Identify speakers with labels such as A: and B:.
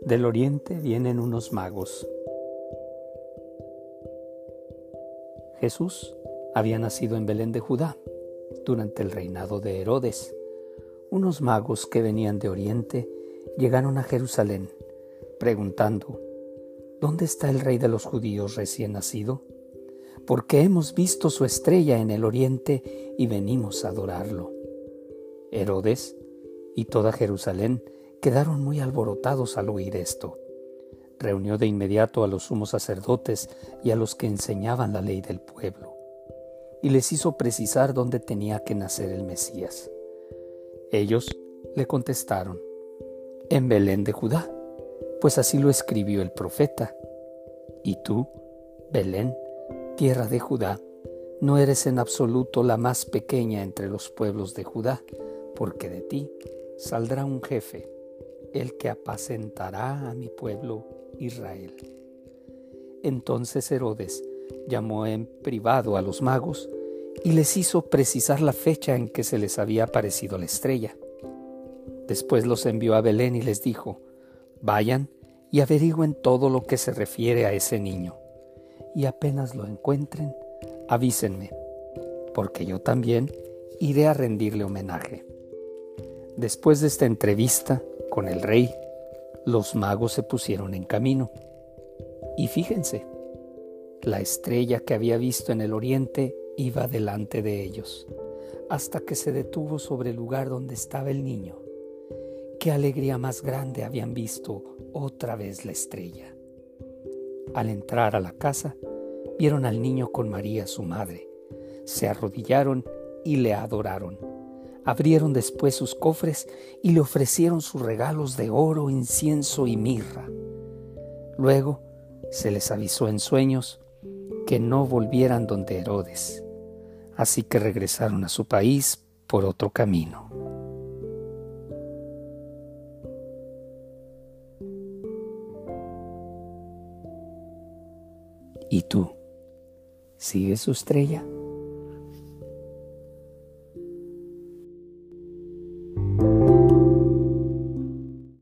A: Del oriente vienen unos magos. Jesús había nacido en Belén de Judá durante el reinado de Herodes. Unos magos que venían de oriente llegaron a Jerusalén preguntando, ¿Dónde está el rey de los judíos recién nacido? Porque hemos visto su estrella en el oriente y venimos a adorarlo. Herodes y toda Jerusalén quedaron muy alborotados al oír esto. Reunió de inmediato a los sumos sacerdotes y a los que enseñaban la ley del pueblo, y les hizo precisar dónde tenía que nacer el Mesías. Ellos le contestaron, en Belén de Judá, pues así lo escribió el profeta. Y tú, Belén, tierra de Judá, no eres en absoluto la más pequeña entre los pueblos de Judá, porque de ti saldrá un jefe el que apacentará a mi pueblo Israel. Entonces Herodes llamó en privado a los magos y les hizo precisar la fecha en que se les había aparecido la estrella. Después los envió a Belén y les dijo, vayan y averigüen todo lo que se refiere a ese niño, y apenas lo encuentren, avísenme, porque yo también iré a rendirle homenaje. Después de esta entrevista, con el rey, los magos se pusieron en camino. Y fíjense, la estrella que había visto en el oriente iba delante de ellos, hasta que se detuvo sobre el lugar donde estaba el niño. Qué alegría más grande habían visto otra vez la estrella. Al entrar a la casa, vieron al niño con María, su madre. Se arrodillaron y le adoraron. Abrieron después sus cofres y le ofrecieron sus regalos de oro, incienso y mirra. Luego se les avisó en sueños que no volvieran donde Herodes, así que regresaron a su país por otro camino. ¿Y tú? ¿Sigues su estrella?